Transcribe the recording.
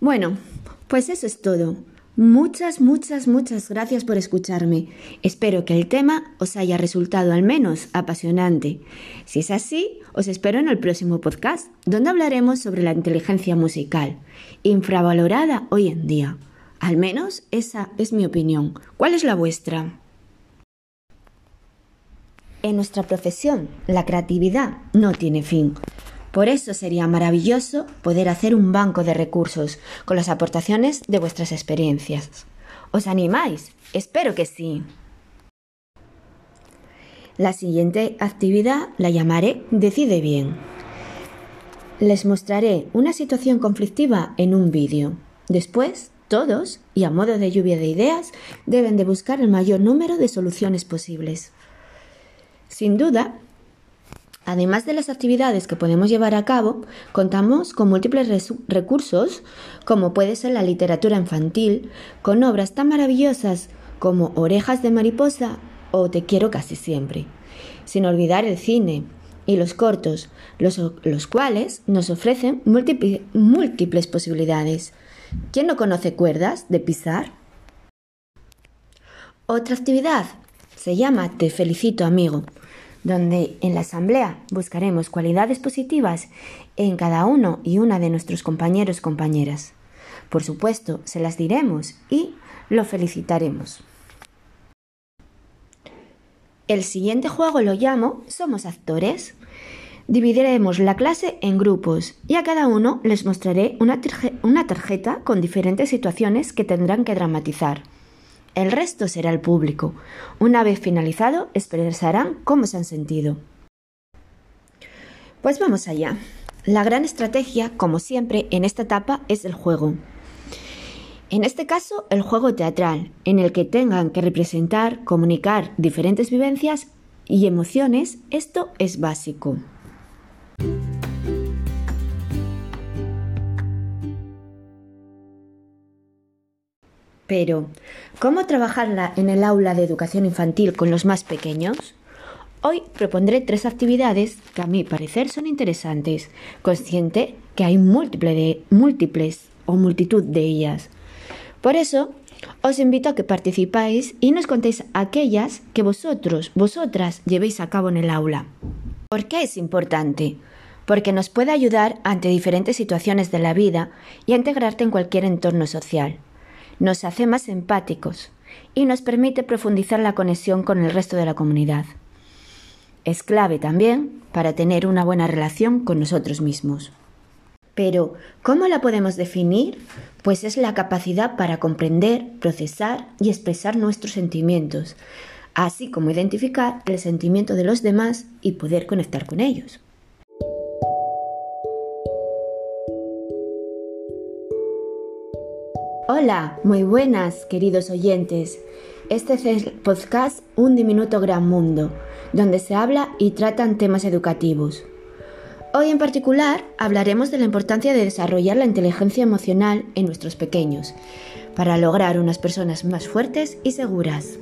Bueno, pues eso es todo. Muchas, muchas, muchas gracias por escucharme. Espero que el tema os haya resultado al menos apasionante. Si es así, os espero en el próximo podcast, donde hablaremos sobre la inteligencia musical, infravalorada hoy en día. Al menos esa es mi opinión. ¿Cuál es la vuestra? En nuestra profesión, la creatividad no tiene fin. Por eso sería maravilloso poder hacer un banco de recursos con las aportaciones de vuestras experiencias. ¿Os animáis? Espero que sí. La siguiente actividad la llamaré Decide bien. Les mostraré una situación conflictiva en un vídeo. Después, todos, y a modo de lluvia de ideas, deben de buscar el mayor número de soluciones posibles. Sin duda, Además de las actividades que podemos llevar a cabo, contamos con múltiples recursos, como puede ser la literatura infantil, con obras tan maravillosas como Orejas de Mariposa o Te quiero casi siempre, sin olvidar el cine y los cortos, los, cuales nos ofrecen múltiples posibilidades. ¿Quién no conoce cuerdas de pisar? Otra actividad se llama Te felicito amigo donde en la asamblea buscaremos cualidades positivas en cada uno y una de nuestros compañeros compañeras. Por supuesto, se las diremos y lo felicitaremos. El siguiente juego lo llamo Somos actores. Dividiremos la clase en grupos y a cada uno les mostraré una tarjeta con diferentes situaciones que tendrán que dramatizar. El resto será el público. Una vez finalizado, expresarán cómo se han sentido. Pues vamos allá. La gran estrategia, como siempre, en esta etapa es el juego. En este caso, el juego teatral, en el que tengan que representar, comunicar diferentes vivencias y emociones, esto es básico. Pero, ¿cómo trabajarla en el aula de educación infantil con los más pequeños? Hoy propondré tres actividades que a mi parecer son interesantes, consciente que hay múltiples o multitud de ellas. Por eso, os invito a que participáis y nos contéis aquellas que vosotros, vosotras llevéis a cabo en el aula. ¿Por qué es importante? Porque nos puede ayudar ante diferentes situaciones de la vida y a integrarte en cualquier entorno social nos hace más empáticos y nos permite profundizar la conexión con el resto de la comunidad. Es clave también para tener una buena relación con nosotros mismos. Pero, ¿cómo la podemos definir? Pues es la capacidad para comprender, procesar y expresar nuestros sentimientos, así como identificar el sentimiento de los demás y poder conectar con ellos. Hola, muy buenas, queridos oyentes. Este es el podcast Un diminuto gran mundo, donde se habla y tratan temas educativos. Hoy en particular hablaremos de la importancia de desarrollar la inteligencia emocional en nuestros pequeños, para lograr unas personas más fuertes y seguras.